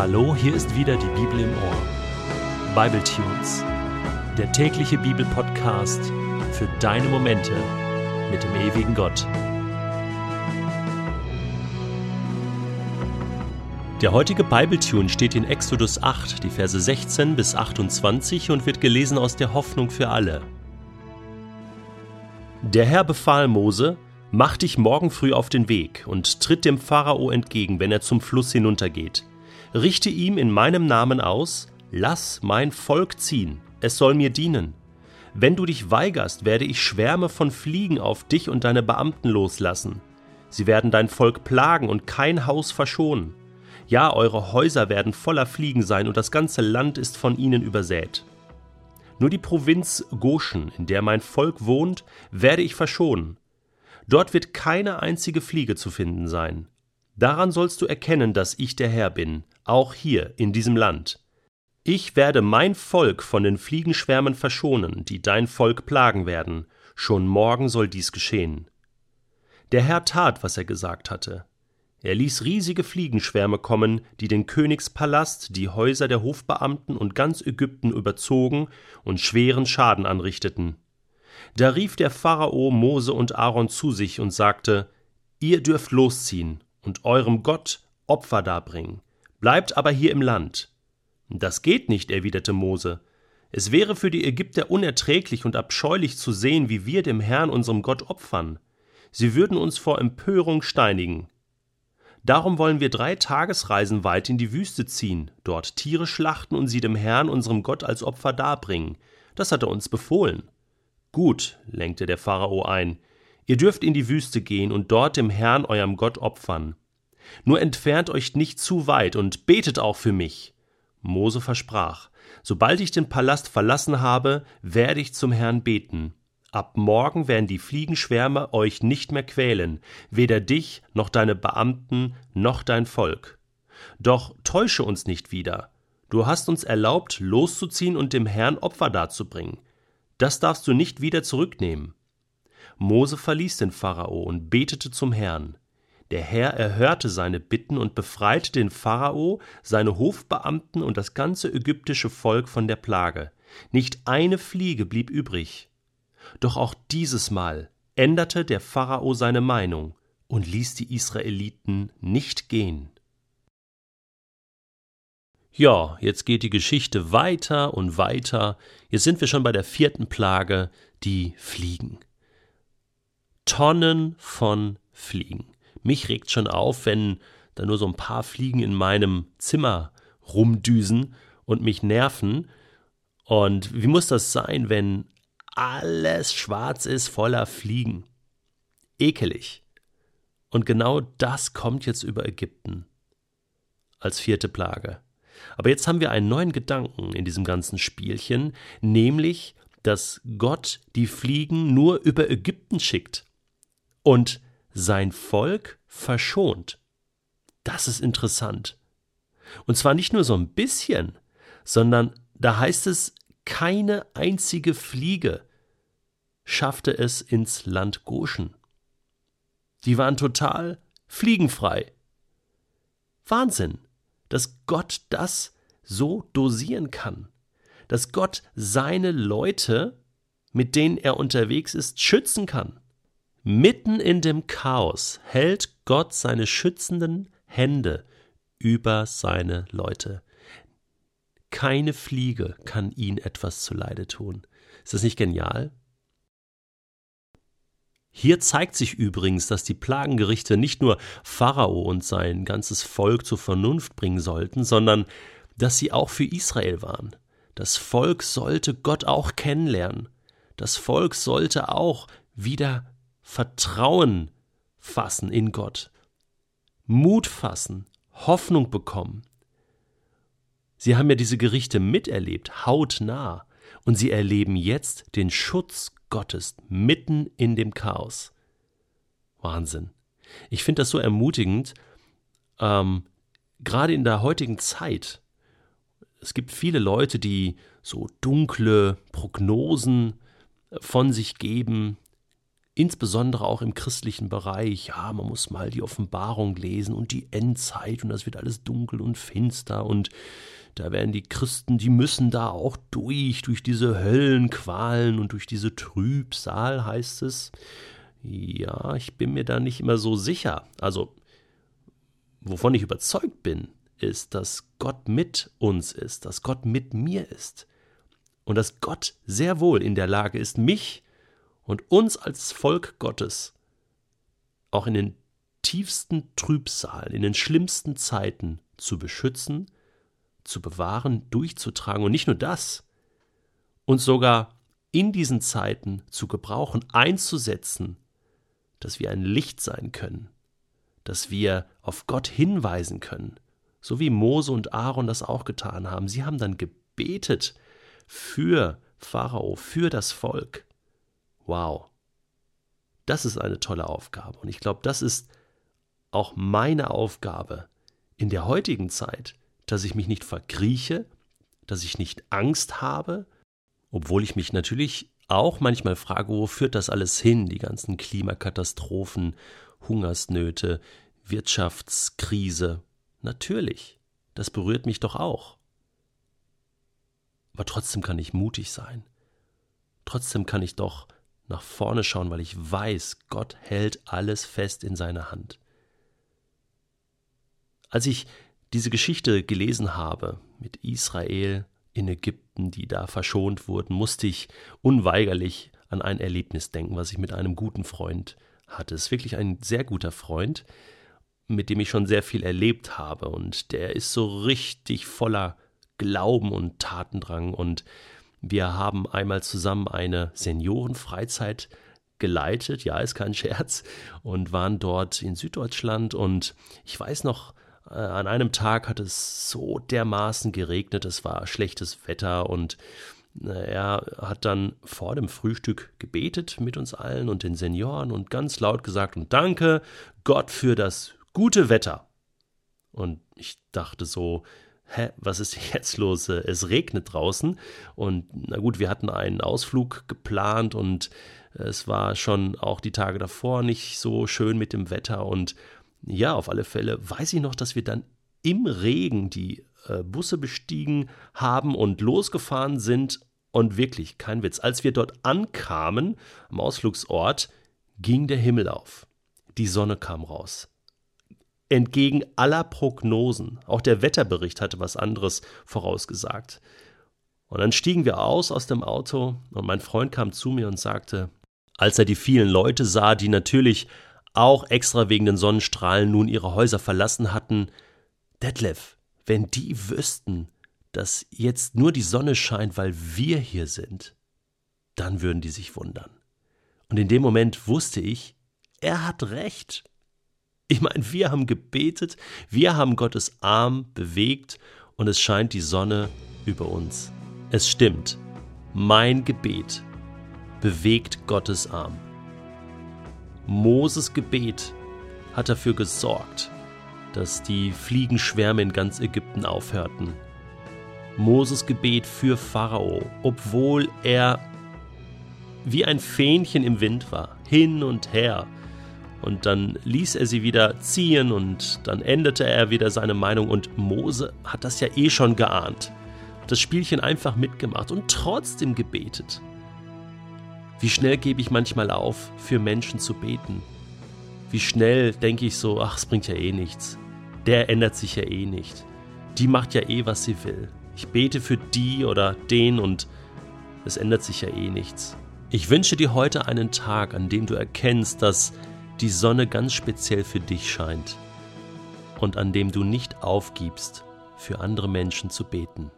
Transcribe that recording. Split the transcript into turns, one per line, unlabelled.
Hallo, hier ist wieder die Bibel im Ohr. Bible Tunes, der tägliche Bibelpodcast für deine Momente mit dem ewigen Gott. Der heutige Bibletune steht in Exodus 8, die Verse 16 bis 28 und wird gelesen aus der Hoffnung für alle. Der Herr befahl Mose, Mach dich morgen früh auf den Weg und tritt dem Pharao entgegen, wenn er zum Fluss hinuntergeht richte ihm in meinem Namen aus, lass mein Volk ziehen, es soll mir dienen. Wenn du dich weigerst, werde ich Schwärme von Fliegen auf dich und deine Beamten loslassen. Sie werden dein Volk plagen und kein Haus verschonen. Ja, eure Häuser werden voller Fliegen sein und das ganze Land ist von ihnen übersät. Nur die Provinz Goshen, in der mein Volk wohnt, werde ich verschonen. Dort wird keine einzige Fliege zu finden sein. Daran sollst du erkennen, dass ich der Herr bin, auch hier in diesem Land. Ich werde mein Volk von den Fliegenschwärmen verschonen, die dein Volk plagen werden, schon morgen soll dies geschehen. Der Herr tat, was er gesagt hatte. Er ließ riesige Fliegenschwärme kommen, die den Königspalast, die Häuser der Hofbeamten und ganz Ägypten überzogen und schweren Schaden anrichteten. Da rief der Pharao Mose und Aaron zu sich und sagte: Ihr dürft losziehen und eurem Gott Opfer darbringen, bleibt aber hier im Land. Das geht nicht, erwiderte Mose. Es wäre für die Ägypter unerträglich und abscheulich zu sehen, wie wir dem Herrn unserem Gott opfern. Sie würden uns vor Empörung steinigen. Darum wollen wir drei Tagesreisen weit in die Wüste ziehen, dort Tiere schlachten und sie dem Herrn unserem Gott als Opfer darbringen. Das hat er uns befohlen. Gut, lenkte der Pharao ein, Ihr dürft in die Wüste gehen und dort dem Herrn eurem Gott opfern. Nur entfernt euch nicht zu weit und betet auch für mich. Mose versprach, sobald ich den Palast verlassen habe, werde ich zum Herrn beten. Ab morgen werden die Fliegenschwärme euch nicht mehr quälen, weder dich noch deine Beamten noch dein Volk. Doch täusche uns nicht wieder. Du hast uns erlaubt, loszuziehen und dem Herrn Opfer darzubringen. Das darfst du nicht wieder zurücknehmen. Mose verließ den Pharao und betete zum Herrn. Der Herr erhörte seine Bitten und befreite den Pharao, seine Hofbeamten und das ganze ägyptische Volk von der Plage. Nicht eine Fliege blieb übrig. Doch auch dieses Mal änderte der Pharao seine Meinung und ließ die Israeliten nicht gehen. Ja, jetzt geht die Geschichte weiter und weiter. Jetzt sind wir schon bei der vierten Plage, die Fliegen. Tonnen von Fliegen. Mich regt schon auf, wenn da nur so ein paar Fliegen in meinem Zimmer rumdüsen und mich nerven. Und wie muss das sein, wenn alles schwarz ist voller Fliegen? Ekelig. Und genau das kommt jetzt über Ägypten als vierte Plage. Aber jetzt haben wir einen neuen Gedanken in diesem ganzen Spielchen, nämlich, dass Gott die Fliegen nur über Ägypten schickt und sein Volk verschont. Das ist interessant. Und zwar nicht nur so ein bisschen, sondern da heißt es, keine einzige Fliege schaffte es ins Land Goshen. Die waren total fliegenfrei. Wahnsinn, dass Gott das so dosieren kann, dass Gott seine Leute, mit denen er unterwegs ist, schützen kann. Mitten in dem Chaos hält Gott seine schützenden Hände über seine Leute. Keine Fliege kann ihn etwas zuleide tun. Ist das nicht genial? Hier zeigt sich übrigens, dass die Plagengerichte nicht nur Pharao und sein ganzes Volk zur Vernunft bringen sollten, sondern dass sie auch für Israel waren. Das Volk sollte Gott auch kennenlernen. Das Volk sollte auch wieder Vertrauen fassen in Gott, Mut fassen, Hoffnung bekommen. Sie haben ja diese Gerichte miterlebt, hautnah, und sie erleben jetzt den Schutz Gottes mitten in dem Chaos. Wahnsinn. Ich finde das so ermutigend, ähm, gerade in der heutigen Zeit. Es gibt viele Leute, die so dunkle Prognosen von sich geben, insbesondere auch im christlichen Bereich, ja, man muss mal die Offenbarung lesen und die Endzeit und das wird alles dunkel und finster und da werden die Christen, die müssen da auch durch, durch diese Höllenqualen und durch diese Trübsal, heißt es. Ja, ich bin mir da nicht immer so sicher. Also, wovon ich überzeugt bin, ist, dass Gott mit uns ist, dass Gott mit mir ist. Und dass Gott sehr wohl in der Lage ist, mich und uns als Volk Gottes auch in den tiefsten Trübsalen, in den schlimmsten Zeiten zu beschützen, zu bewahren, durchzutragen und nicht nur das, uns sogar in diesen Zeiten zu gebrauchen, einzusetzen, dass wir ein Licht sein können, dass wir auf Gott hinweisen können, so wie Mose und Aaron das auch getan haben. Sie haben dann gebetet für Pharao, für das Volk. Wow. Das ist eine tolle Aufgabe. Und ich glaube, das ist auch meine Aufgabe in der heutigen Zeit, dass ich mich nicht verkrieche, dass ich nicht Angst habe, obwohl ich mich natürlich auch manchmal frage, wo führt das alles hin, die ganzen Klimakatastrophen, Hungersnöte, Wirtschaftskrise. Natürlich, das berührt mich doch auch. Aber trotzdem kann ich mutig sein. Trotzdem kann ich doch nach vorne schauen, weil ich weiß, Gott hält alles fest in seiner Hand. Als ich diese Geschichte gelesen habe mit Israel in Ägypten, die da verschont wurden, musste ich unweigerlich an ein Erlebnis denken, was ich mit einem guten Freund hatte. Es ist wirklich ein sehr guter Freund, mit dem ich schon sehr viel erlebt habe und der ist so richtig voller Glauben und Tatendrang und wir haben einmal zusammen eine Seniorenfreizeit geleitet, ja, ist kein Scherz, und waren dort in Süddeutschland. Und ich weiß noch, äh, an einem Tag hat es so dermaßen geregnet, es war schlechtes Wetter. Und äh, er hat dann vor dem Frühstück gebetet mit uns allen und den Senioren und ganz laut gesagt und danke Gott für das gute Wetter. Und ich dachte so, hä, was ist jetzt los? Es regnet draußen und na gut, wir hatten einen Ausflug geplant und es war schon auch die Tage davor nicht so schön mit dem Wetter und ja, auf alle Fälle weiß ich noch, dass wir dann im Regen die äh, Busse bestiegen haben und losgefahren sind. Und wirklich, kein Witz, als wir dort ankamen am Ausflugsort, ging der Himmel auf. Die Sonne kam raus. Entgegen aller Prognosen. Auch der Wetterbericht hatte was anderes vorausgesagt. Und dann stiegen wir aus aus dem Auto und mein Freund kam zu mir und sagte, als er die vielen Leute sah, die natürlich auch extra wegen den Sonnenstrahlen nun ihre Häuser verlassen hatten. Detlef, wenn die wüssten, dass jetzt nur die Sonne scheint, weil wir hier sind, dann würden die sich wundern. Und in dem Moment wusste ich, er hat recht. Ich meine, wir haben gebetet, wir haben Gottes Arm bewegt und es scheint die Sonne über uns. Es stimmt, mein Gebet bewegt Gottes Arm. Moses Gebet hat dafür gesorgt, dass die Fliegenschwärme in ganz Ägypten aufhörten. Moses Gebet für Pharao, obwohl er wie ein Fähnchen im Wind war, hin und her. Und dann ließ er sie wieder ziehen und dann änderte er wieder seine Meinung und Mose hat das ja eh schon geahnt. Das Spielchen einfach mitgemacht und trotzdem gebetet. Wie schnell gebe ich manchmal auf, für Menschen zu beten? Wie schnell denke ich so, ach, es bringt ja eh nichts. Der ändert sich ja eh nicht. Die macht ja eh, was sie will. Ich bete für die oder den und es ändert sich ja eh nichts. Ich wünsche dir heute einen Tag, an dem du erkennst, dass die Sonne ganz speziell für dich scheint und an dem du nicht aufgibst, für andere Menschen zu beten.